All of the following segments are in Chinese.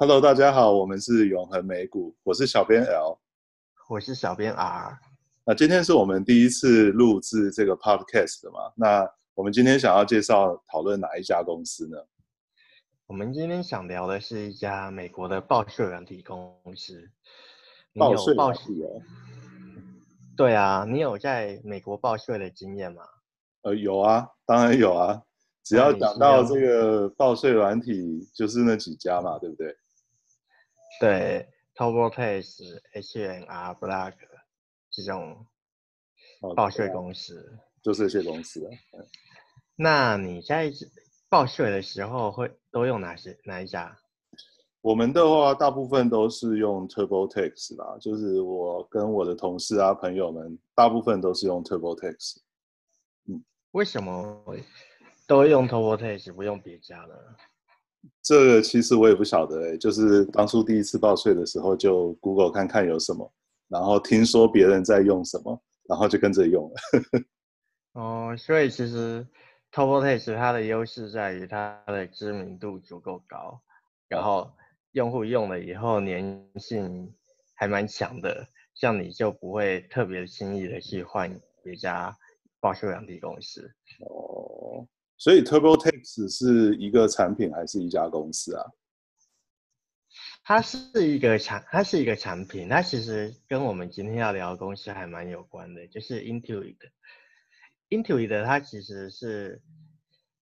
Hello，大家好，我们是永恒美股，我是小编 L，我是小编 R。那今天是我们第一次录制这个 Podcast 的嘛？那我们今天想要介绍讨论哪一家公司呢？我们今天想聊的是一家美国的报税软体公司。报税报税哦？对啊，你有在美国报税的经验吗？呃，有啊，当然有啊。只要讲到这个报税软体，就是那几家嘛，对不对？对，TurboTax、H&R Block 这种报税公司，就是这些公司啊。那你在报税的时候会都用哪些哪一家？我们的话，大部分都是用 TurboTax 啦，就是我跟我的同事啊、朋友们，大部分都是用 TurboTax。嗯，为什么都用 TurboTax 不用别家呢？这个其实我也不晓得哎，就是当初第一次报税的时候，就 Google 看看有什么，然后听说别人在用什么，然后就跟着用了。哦，所以其实 TurboTax 它的优势在于它的知名度足够高，然后用户用了以后粘性还蛮强的，像你就不会特别轻易的去换别家报税软体公司。哦。所以 TurboTax 是一个产品还是一家公司啊？它是一个产，它是一个产品。它其实跟我们今天要聊的公司还蛮有关的，就是 Intuit。Intuit 它其实是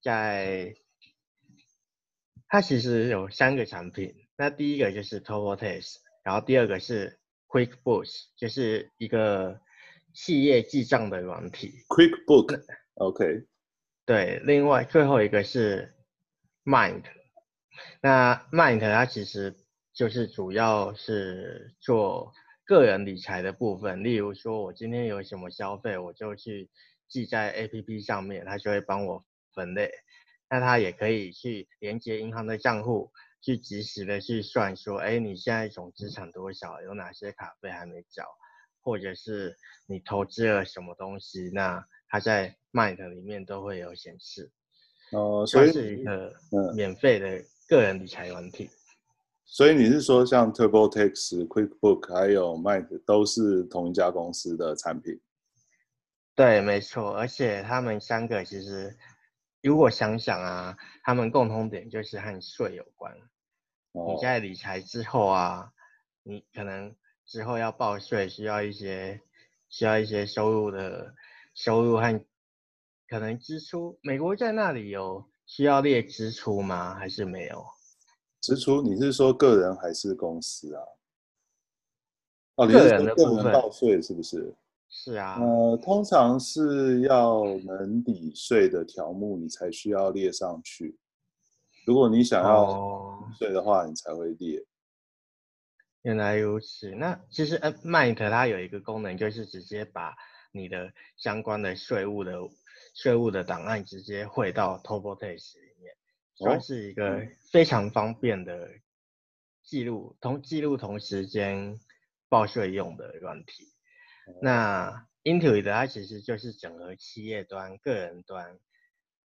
在，它其实有三个产品。那第一个就是 TurboTax，然后第二个是 QuickBooks，就是一个企业记账的软体。QuickBook，OK。对，另外最后一个是 Mint，那 Mint 它其实就是主要是做个人理财的部分，例如说我今天有什么消费，我就去记在 APP 上面，它就会帮我分类。那它也可以去连接银行的账户，去及时的去算说，哎，你现在总资产多少，有哪些卡费还没缴，或者是你投资了什么东西，那它在 Mint 里面都会有显示，哦，所以是一个免费的个人理财软体。嗯。所以你是说，像 TurboTax、QuickBook 还有 Mind 都是同一家公司的产品？对，没错。而且他们三个其实，如果想想啊，他们共同点就是和税有关。哦。你在理财之后啊，你可能之后要报税，需要一些需要一些收入的收入和。可能支出，美国在那里有需要列支出吗？还是没有？支出，你是说个人还是公司啊？哦，个人的部分，个人报税是不是？是啊。呃，通常是要能抵税的条目，你才需要列上去。如果你想要税的话，你才会列。哦。原来如此。那其实，呃，Mint 它有一个功能，就是直接把你的相关的税务的。税务的档案直接汇到 TurboTax 里面，算是一个非常方便的记录同记录同时间报税用的软体。那 Intuit 它其实就是整合企业端、个人端，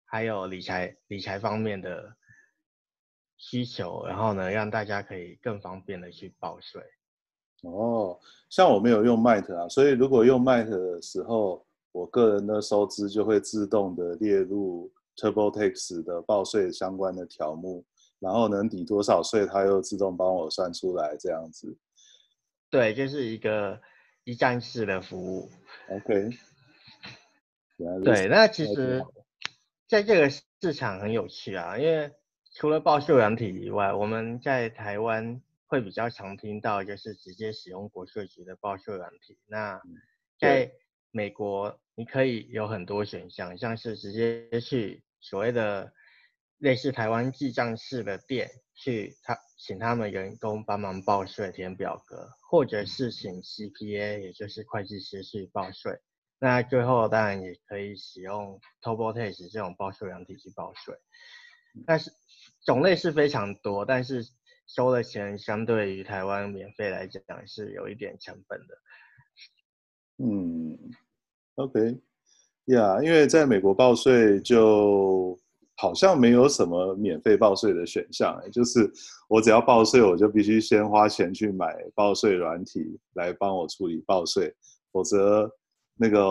还有理财理财方面的需求，然后呢，让大家可以更方便的去报税。哦，像我没有用 Mint 啊，所以如果用 Mint 的时候。我个人的收支就会自动的列入 TurboTax 的报税相关的条目，然后能抵多少税，它又自动帮我算出来，这样子。对，就是一个一站式的服务。OK。对，那其实在这个市场很有趣啊，因为除了报税软体以外，我们在台湾会比较常听到就是直接使用国税局的报税软体。那在美国。你可以有很多选项，像是直接去所谓的类似台湾记账式的店去他请他们员工帮忙报税填表格，或者是请 CPA 也就是会计师去报税。那最后当然也可以使用 TurboTax 这种报税软体去报税。但是种类是非常多，但是收的钱相对于台湾免费来讲是有一点成本的。嗯。OK，呀，yeah，因为在美国报税就好像没有什么免费报税的选项，就是我只要报税，我就必须先花钱去买报税软体来帮我处理报税，否则那个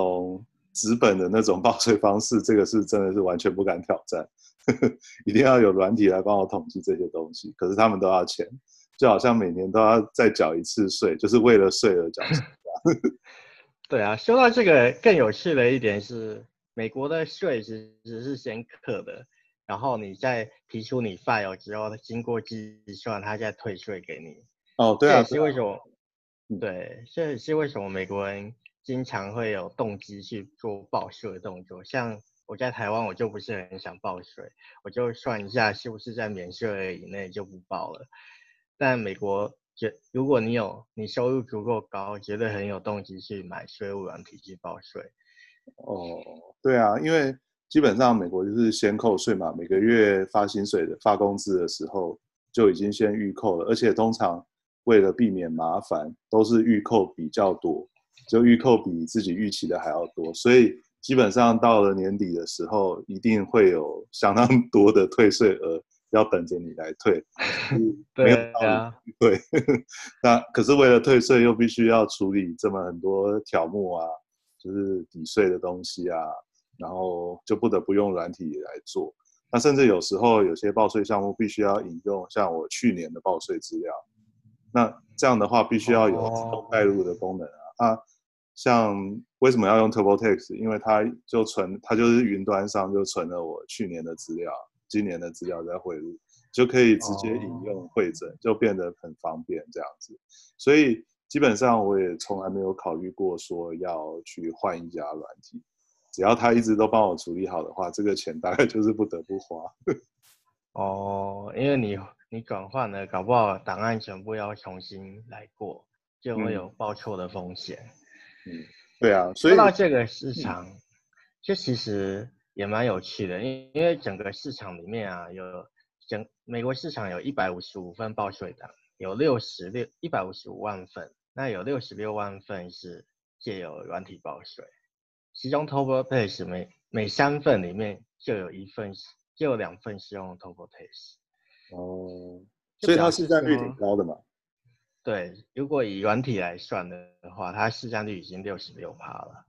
纸本的那种报税方式，这个是真的是完全不敢挑战，一定要有软体来帮我统计这些东西，可是他们都要钱，就好像每年都要再缴一次税，就是为了税而缴税。对啊，说到这个更有趣的一点是，美国的税其实是先课的。然后你再提出你 file 之后，经过计算，他再退税给你。哦，对啊。这也是为什么？对，这也是为什么美国人经常会有动机去做报税的动作。像我在台湾，我就不是很想报税，我就算一下是不是在免税以内就不报了。但美国，就如果你有你收入足够高，绝对很有动机去买税务软体去报税。哦，对啊，因为。基本上美国就是先扣税嘛，每个月发薪水的、发工资的时候就已经先预扣了，而且通常为了避免麻烦，都是预扣比较多，就预扣比自己预期的还要多，所以基本上到了年底的时候，一定会有相当多的退税额要等着你来退。没有道理啊，对，那可是为了退税，又必须要处理这么很多条目啊，就是抵税的东西啊。然后就不得不用软体来做，那甚至有时候有些报税项目必须要引用像我去年的报税资料，那这样的话必须要有自动带入的功能啊。啊，像为什么要用 TurboTax？因为它就存，它就是云端上就存了我去年的资料、今年的资料在汇入，就可以直接引用汇整，就变得很方便这样子。所以基本上我也从来没有考虑过说要去换一家软体。只要他一直都帮我处理好的话，这个钱大概就是不得不花。哦，因为你你转换了，搞不好档案全部要重新来过，就会有报错的风险。嗯，对啊。所以说到这个市场，这、嗯、其实也蛮有趣的，因因为整个市场里面啊，有整美国市场有一百五十五份报税档，有六十六一百五十五万份，那有六十六万份是借由软体报税。其中 TurboTax 每每三份里面就有一份，就有两份是用 TurboTax。哦，所以它市占率挺高的嘛。对，如果以软体来算的话，它市占率已经六十六趴了。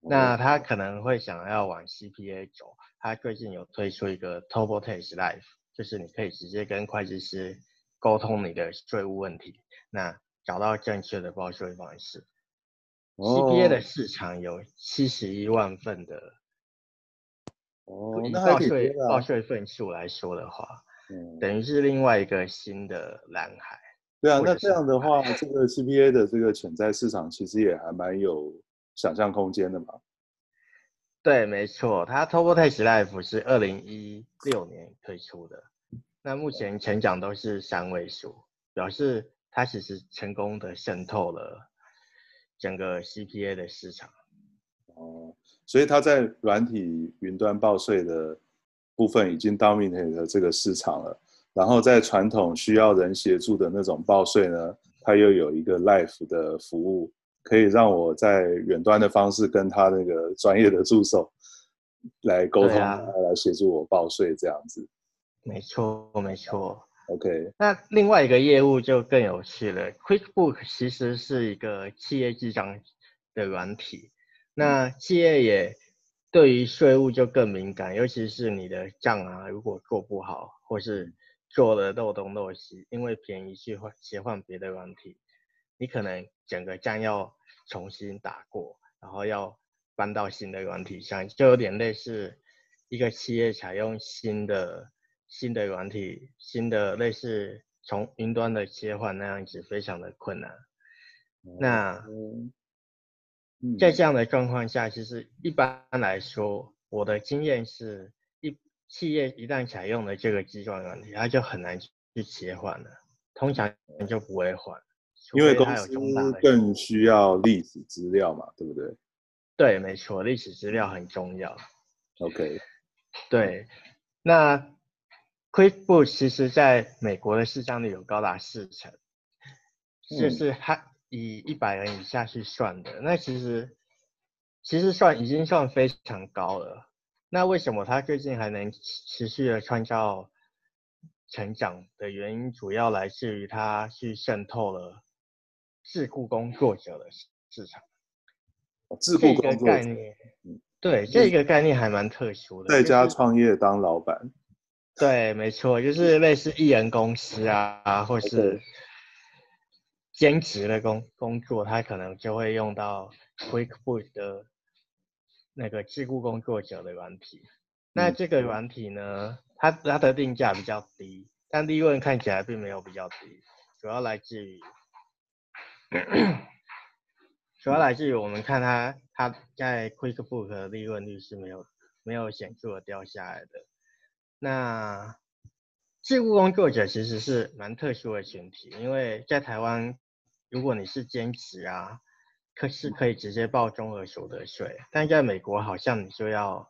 哦。那他可能会想要往 CPA 走，他最近有推出一个 TurboTax Live，就是你可以直接跟会计师沟通你的税务问题，那找到正确的报税方式。CPA 的市场有七十一万份的，哦，以报税报税份数来说的话，嗯，等于是另外一个新的蓝海。对啊，那这样的话，这个 CPA 的这个潜在市场其实也还蛮有想象空间的嘛。对，没错，它 TurboTax Live 是二零一六年推出的，那目前成长都是三位数，表示它其实成功的渗透了。整个 CPA 的市场，哦，所以它在软体云端报税的部分已经 dominate 了这个市场了。然后在传统需要人协助的那种报税呢，它又有一个 Life 的服务，可以让我在远端的方式跟他那个专业的助手来沟通，啊、来协助我报税这样子。没错，没错。OK，那另外一个业务就更有趣了。QuickBook 其实是一个企业记账的软体，那企业也对于税务就更敏感，尤其是你的账啊，如果做不好，或是做的漏东漏西，因为便宜去换切换别的软体，你可能整个站要重新打过，然后要搬到新的软体上，就有点类似一个企业采用新的。新的软体，新的类似从云端的切换那样子，非常的困难。那在这样的状况下，其实一般来说，我的经验是一企业一旦采用了这个计算软体，它就很难去切换了，通常就不会换，因为公司更需要历史资料嘛，对不对？对，没错，历史资料很重要。OK，对，那。QuickBooks 其实在美国的市占率有高达四成，就是它以一百人以下去算的，那其实其实算已经算非常高了。那为什么它最近还能持续的创造成长的原因，主要来自于它去渗透了自雇工作者的市场。自雇工作者概念，对，这个概念还蛮特殊的。在家创业当老板。对，没错，就是类似艺人公司啊，或是兼职的工工作，他可能就会用到 QuickBooks 的那个自雇工作者的软体。那这个软体呢，它它的定价比较低，但利润看起来并没有比较低，主要来自于，主要来自于我们看它它在 QuickBooks 的利润率是没有没有显著的掉下来的。那自雇工作者其实是蛮特殊的群体，因为在台湾，如果你是兼职啊，可是可以直接报综合所得税，但在美国好像你就要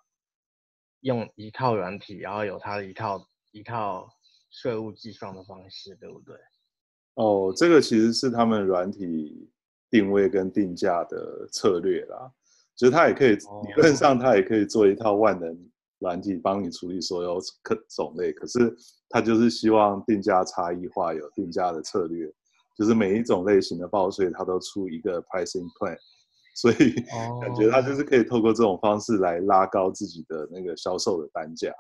用一套软体，然后有它的一套一套税务计算的方式，对不对？哦，这个其实是他们软体定位跟定价的策略啦，其实它也可以、哦、理论上它也可以做一套万能。软体帮你处理所有可种类，可是它就是希望定价差异化，有定价的策略，就是每一种类型的报税，它都出一个 pricing plan，所以感觉它就是可以透过这种方式来拉高自己的那个销售的单价。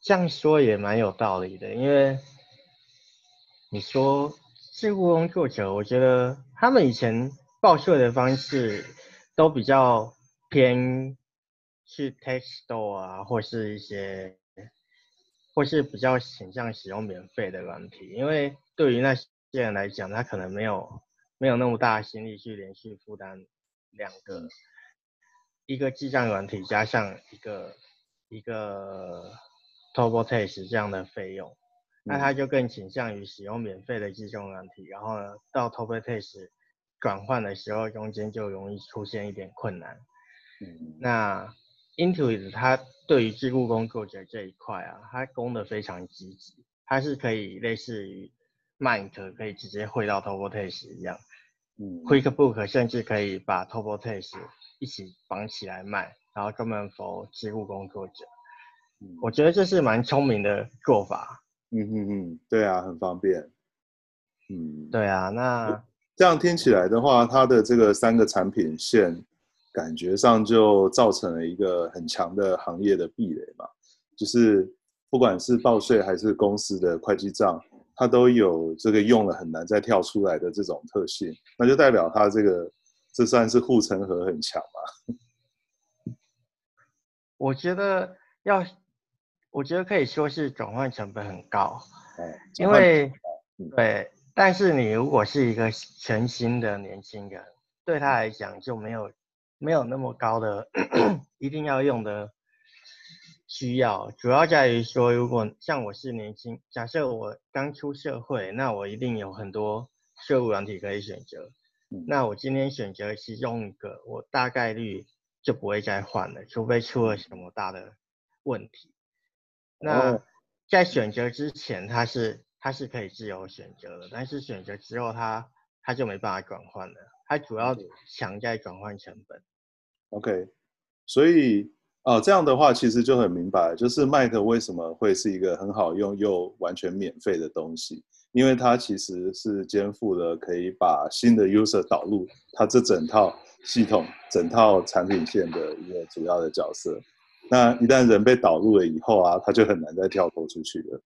这样说也蛮有道理的，因为你说事务工作者，我觉得他们以前报税的方式都比较偏。去 Tax Store 啊，或是一些，或是比较倾向使用免费的软体，因为对于那些人来讲，他可能没有没有那么大的心力去连续负担两个，一个记账软体加上一个一个 TurboTax 这样的费用，那他就更倾向于使用免费的记账软体，然后呢，到 TurboTax 转换的时候，中间就容易出现一点困难，嗯，那。Intuit 它对于自雇工作者这一块啊，它攻的非常积极，它是可以类似于 Mint 可以直接汇到 TurboTax 一样，嗯，QuickBooks 甚至可以把 TurboTax 一起绑起来卖，然后专门 for 自雇工作者，嗯，我觉得这是蛮聪明的做法。嗯嗯嗯，对啊，很方便。嗯，对啊，那这样听起来的话，它的这个三个产品线。感觉上就造成了一个很强的行业的壁垒嘛，就是不管是报税还是公司的会计账，它都有这个用了很难再跳出来的这种特性，那就代表它这个这算是护城河很强嘛？我觉得要，我觉得可以说是转换成本很高，因为对，但是你如果是一个全新的年轻人，对他来讲就没有。没有那么高的一定要用的需要，主要在于说，如果像我是年轻，假设我刚出社会，那我一定有很多社务软体可以选择。那我今天选择其中一个，我大概率就不会再换了，除非出了什么大的问题。那在选择之前，它是它是可以自由选择的，但是选择之后，它它就没办法转换了。它主要强在转换成本。OK，所以哦，这样的话其实就很明白，就是 Mite 为什么会是一个很好用又完全免费的东西，因为它其实是肩负了可以把新的 user 导入它这整套系统、整套产品线的一个主要的角色。那一旦人被导入了以后啊，他就很难再跳脱出去了。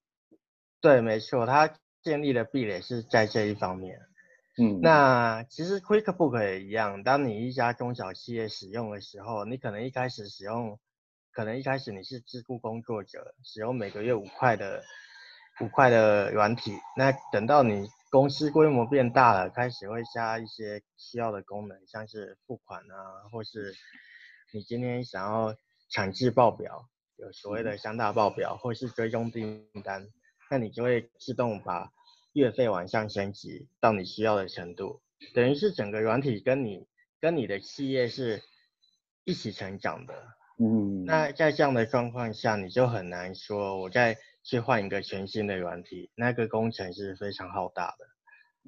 对，没错，它建立的壁垒是在这一方面。嗯，那其实 QuickBooks 也一样。当你一家中小企业使用的时候，你可能一开始使用，可能一开始你是自雇工作者，使用每个月五块的五块的软体。那等到你公司规模变大了，开始会加一些需要的功能，像是付款啊，或是你今天想要产制报表，有所谓的三大报表，或是追踪订单，那你就会自动把。月费往上升级到你需要的程度，等于是整个软体跟你跟你的企业是一起成长的。嗯，那在这样的状况下，你就很难说我再去换一个全新的软体，那个工程是非常浩大的。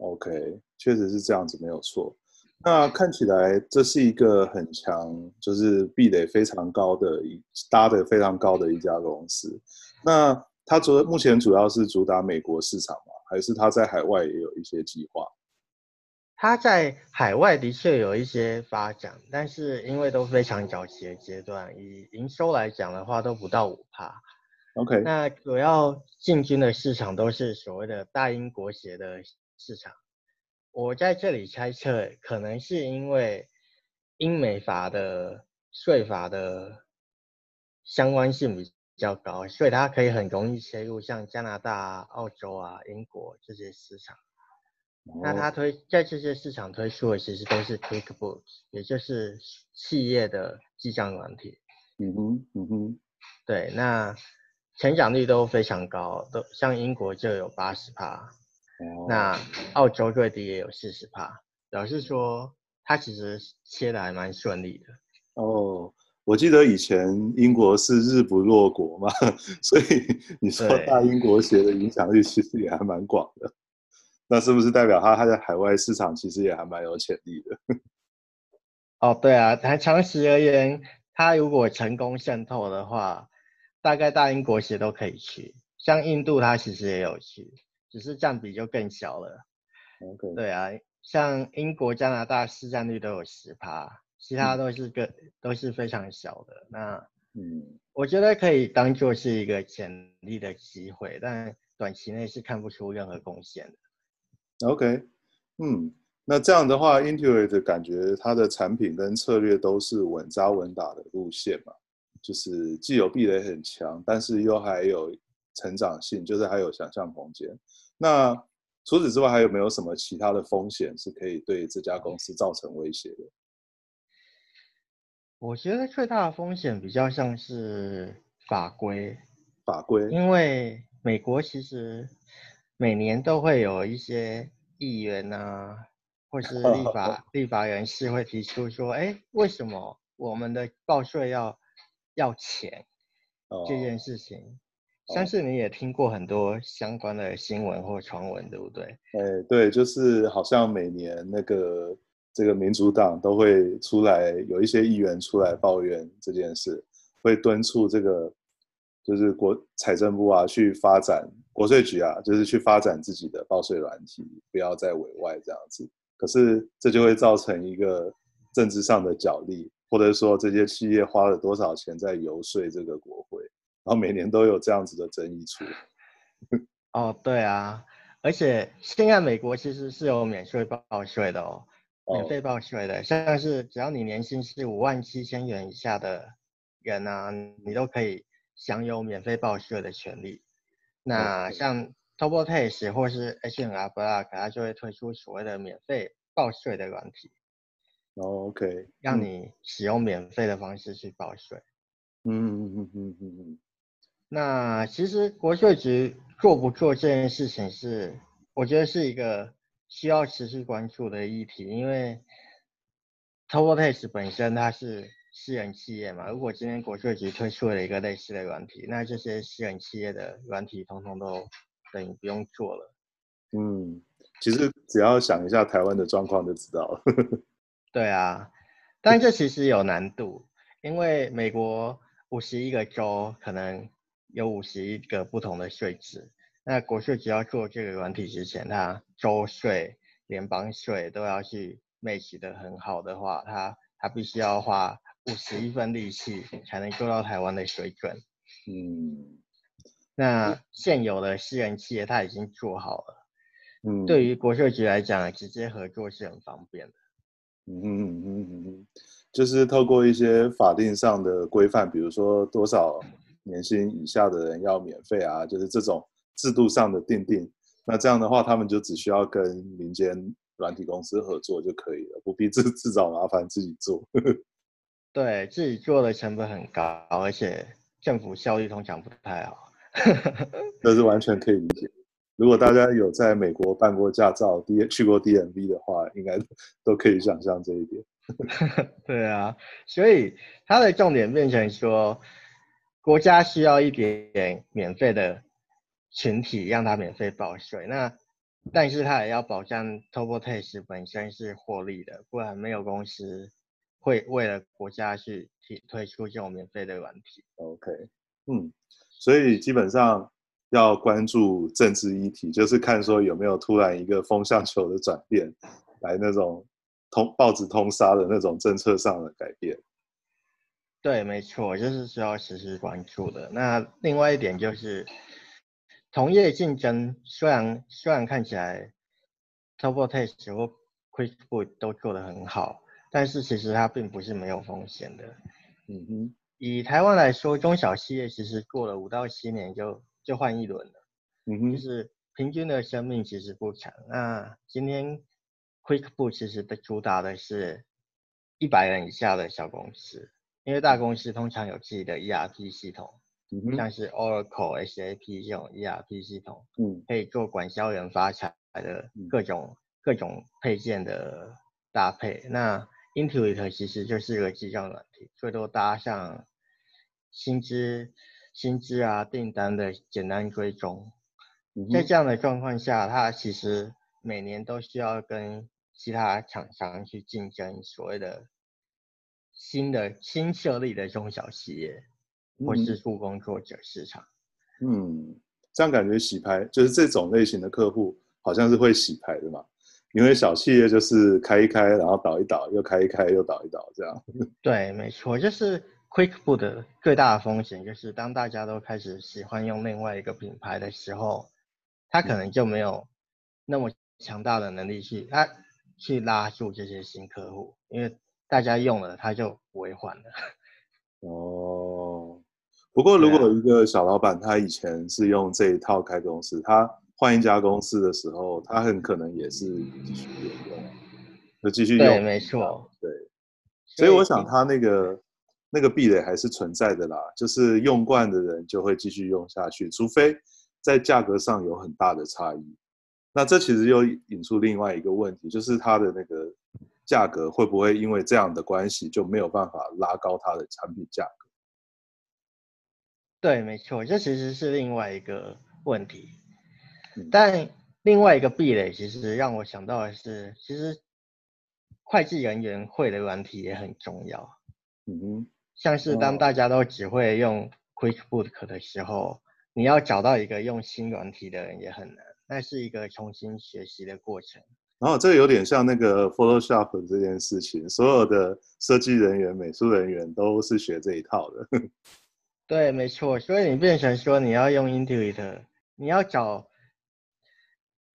OK，确实是这样子，没有错。那看起来这是一个很强，就是壁垒非常高的一搭的非常高的一家公司。那它主目前主要是主打美国市场吗？还是他在海外也有一些计划？他在海外的确有一些发展，但是因为都非常早期的阶段，以营收来讲的话都不到五帕。OK，那主要进军的市场都是所谓的大英国协的市场。我在这里猜测，可能是因为英美法的税法的相关性比较高，所以它可以很容易切入像加拿大、澳洲啊、英国这些市场。Oh. 那它推在这些市场推出的其实都是 QuickBooks，也就是企业的记账软体。嗯哼，嗯哼，对，那成长率都非常高，都像英国就有八十趴。Oh. 那澳洲最低也有四十趴，表示说它其实切的还蛮顺利的。哦，oh, 我记得以前英国是日不落国嘛，所以 你说大英国鞋的影响力其实也还蛮广的。那是不是代表它它在海外市场其实也还蛮有潜力的？哦，对啊，它长期而言，它如果成功渗透的话，大概大英国鞋都可以去，像印度它其实也有去。只是占比就更小了。对啊，像英国、加拿大市占率都有十趴，其他都是个、嗯、都是非常小的。那嗯，我觉得可以当做是一个潜力的机会，但短期内是看不出任何贡献的。OK，嗯，那这样的话，Intuit 感觉它的产品跟策略都是稳扎稳打的路线嘛，就是既有壁垒很强，但是又还有成长性，就是还有想象空间。那除此之外，还有没有什么其他的风险是可以对这家公司造成威胁的？我觉得最大的风险比较像是法规，法规，因为美国其实每年都会有一些议员啊，或是立 法立法人士会提出说，哎，为什么我们的报税要要钱这件事情。相信你也听过很多相关的新闻或传闻，对不对？哎，对，就是好像每年那个这个民主党都会出来，有一些议员出来抱怨这件事，会敦促这个就是国财政部啊去发展国税局啊，就是去发展自己的报税软体，不要再委外这样子。可是这就会造成一个政治上的角力，或者说这些企业花了多少钱在游说这个国会。然后每年都有这样子的争议出。哦，对啊，而且现在美国其实是有免税报税的哦，免费报税的，像是只要你年薪是五万七千元以下的人啊，你都可以享有免费报税的权利。那像 TurboTax 或是 H&R Block，它就会推出所谓的免费报税的软体。哦，OK，让你使用免费的方式去报税。嗯嗯嗯嗯嗯嗯。那其实国税局做不做这件事情是，我觉得是一个需要持续关注的议题，因为 TurboTax 本身它是私人企业嘛，如果今天国税局推出了一个类似的软体，那这些私人企业的软体通通都等于不用做了。嗯，其实只要想一下台湾的状况就知道了。对啊，但这其实有难度，因为美国五十一个州可能。有五十一个不同的税制，那国税局要做这个软体之前，它州税、联邦税都要去 match 得很好的话，它它必须要花五十一份力气才能做到台湾的水准。嗯，那现有的私人企业它已经做好了，嗯，对于国税局来讲，直接合作是很方便的。嗯嗯嗯嗯，就是透过一些法定上的规范，比如说多少。年薪以下的人要免费啊，就是这种制度上的定定。那这样的话，他们就只需要跟民间软体公司合作就可以了，不必自自找麻烦自己做。对，自己做的成本很高，而且政府效率通常不太好。这是完全可以理解。如果大家有在美国办过驾照、D 去过 DMV 的话，应该都可以想象这一点。对啊，所以它的重点变成说。国家需要一点点免费的群体，让他免费报税。那但是它也要保障 TurboTax 本身是获利的，不然没有公司会为了国家去提推出这种免费的软体。OK，嗯，所以基本上要关注政治议题，就是看说有没有突然一个风向球的转变，来那种通报纸通杀的那种政策上的改变。对，没错，就是需要实时关注的。那另外一点就是，同业竞争虽然虽然看起来 TurboTax 或 QuickBooks 都做得很好，但是其实它并不是没有风险的。嗯哼，以台湾来说，中小企业其实过了五到七年就就换一轮了。嗯哼，就是平均的生命其实不长。那今天 QuickBooks 其实的主打的是一百人以下的小公司。因为大公司通常有自己的 ERP 系统，嗯、像是 Oracle、SAP 这种 ERP 系统，嗯，可以做管销人发财的各种、嗯、各种配件的搭配。那 Intuit 其实就是一个记账软体，最多搭上薪资、薪资啊订单的简单追踪。嗯、在这样的状况下，它其实每年都需要跟其他厂商去竞争所谓的。新的新设立的中小企业，或是副工作者市场，嗯，这样感觉洗牌就是这种类型的客户，好像是会洗牌的嘛？因为小企业就是开一开，然后倒一倒，又开一开，又倒一倒，这样。对，没错，就是 QuickBooks 的最大的风险就是，当大家都开始喜欢用另外一个品牌的时候，他可能就没有那么强大的能力去他去拉住这些新客户，因为。大家用了，他就不会换了。哦，不过如果一个小老板，他以前是用这一套开公司，他换一家公司的时候，他很可能也是继续用，就继续用。对，没错。对，所以我想他那个那个壁垒还是存在的啦，就是用惯的人就会继续用下去，除非在价格上有很大的差异。那这其实又引出另外一个问题，就是他的那个。价格会不会因为这样的关系就没有办法拉高它的产品价格？对，没错，这其实是另外一个问题。嗯、但另外一个壁垒，其实让我想到的是，其实会计人员会的软体也很重要。嗯哼，像是当大家都只会用 QuickBooks 的时候，你要找到一个用新软体的人也很难，那是一个重新学习的过程。然后这个有点像那个 Photoshop 这件事情，所有的设计人员、美术人员都是学这一套的。对，没错。所以你变成说你要用 Intuit，你要找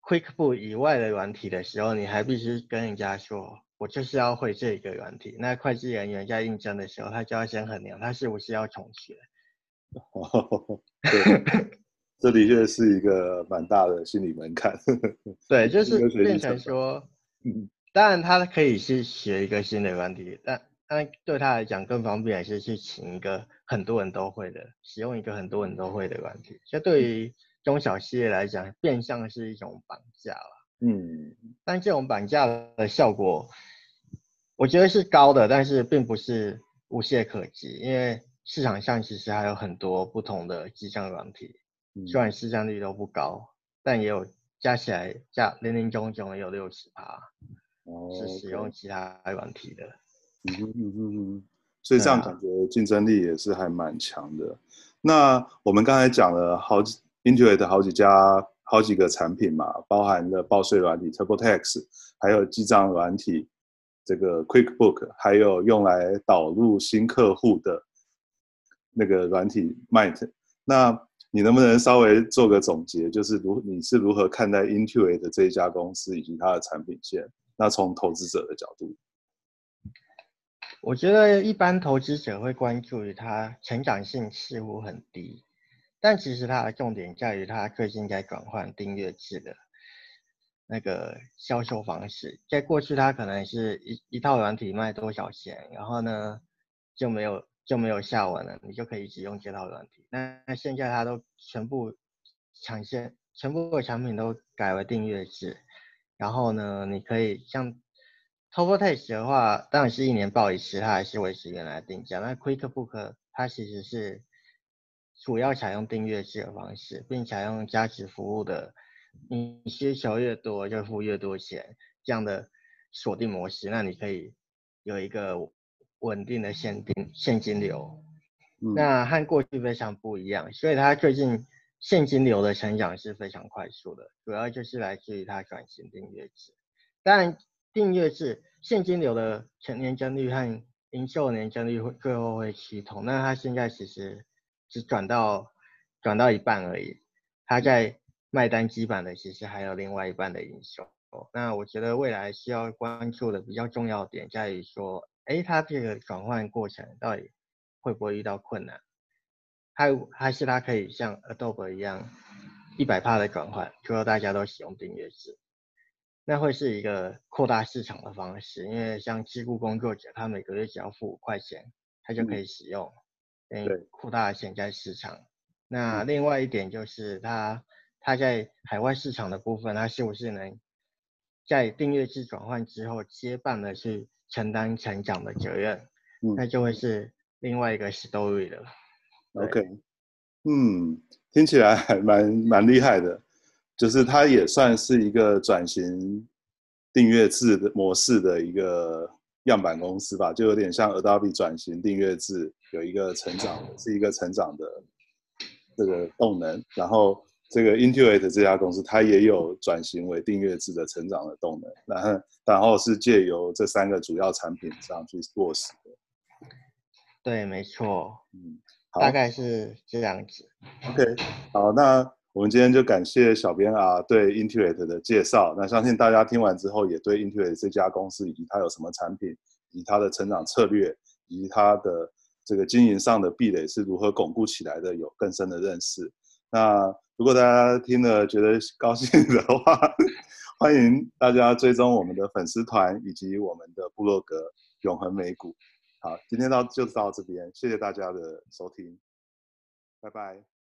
QuickBooks 以外的软体的时候，你还必须跟人家说，我就是要会这个软体。那会计人员在应征的时候，他就要先衡量他是不是要重学。哦，对。这的确是一个蛮大的心理门槛。对，就是变成说，当然他可以是学一个新的软体，但但对他来讲更方便，还是去请一个很多人都会的，使用一个很多人都会的软体。这对于中小企业来讲，变相是一种绑架了。嗯，但这种绑架的效果，我觉得是高的，但是并不是无懈可击，因为市场上其实还有很多不同的记账软体。虽然市占率都不高，但也有加起来加零零总总也有六十趴，是使用其他软体的。嗯哼嗯哼，所以这样感觉竞争力也是还蛮强的。啊、那我们刚才讲了好几 Intuit 好几家好几个产品嘛，包含了报税软体 TurboTax，还有记账软体这个 QuickBook，还有用来导入新客户的那个软体 Mite。那你能不能稍微做个总结，就是如你是如何看待 Intuit 的这一家公司以及它的产品线？那从投资者的角度，我觉得一般投资者会关注于它成长性似乎很低，但其实它的重点在于它最近在转换订阅制的那个销售方式。在过去，它可能是一一套软体卖多少钱，然后呢就没有。就没有下文了，你就可以一直用这套软体。那那现在它都全部产线，全部的产品都改为订阅制。然后呢，你可以像 TurboTax 的话，当然是一年报一次，它还是维持原来定价。那 QuickBook 它其实是主要采用订阅制的方式，并采用加值服务的你需求越多就付越多钱这样的锁定模式，那你可以有一个稳定的现金现金流。嗯、那和过去非常不一样，所以它最近现金流的成长是非常快速的，主要就是来自于它转型订阅制。当然，订阅制现金流的全年增率和营收年增率会最后会趋同，那它现在其实只转到转到一半而已。它在卖单机版的其实还有另外一半的营收。那我觉得未来需要关注的比较重要点在于说，哎，它这个转换过程到底会不会遇到困难？还还是它可以像 Adobe 一样一百帕的转换，最后大家都使用订阅制，那会是一个扩大市场的方式。因为像机构工作者，他每个月只要付五块钱，他就可以使用，嗯，扩大潜在市场。那另外一点就是它它在海外市场的部分，它是不是能在订阅制转换之后接棒的去承担成长的责任？嗯，那就会是。另外一个 story 了，OK，嗯，听起来还蛮蛮厉害的，就是它也算是一个转型订阅制的模式的一个样板公司吧，就有点像 Adobe 转型订阅制，有一个成长，是一个成长的这个动能，然后这个 Intuit 这家公司它也有转型为订阅制的成长的动能，然后然后是借由这三个主要产品上去落实的。对，没错，嗯，大概是这样子。OK，好，那我们今天就感谢小编啊对 Intuit 的介绍。那相信大家听完之后，也对 Intuit 这家公司以及它有什么产品，以及它的成长策略，以及它的这个经营上的壁垒是如何巩固起来的，有更深的认识。那如果大家听了觉得高兴的话，欢迎大家追踪我们的粉丝团以及我们的部落格永恒美股。好，今天到就到这边，谢谢大家的收听，拜拜。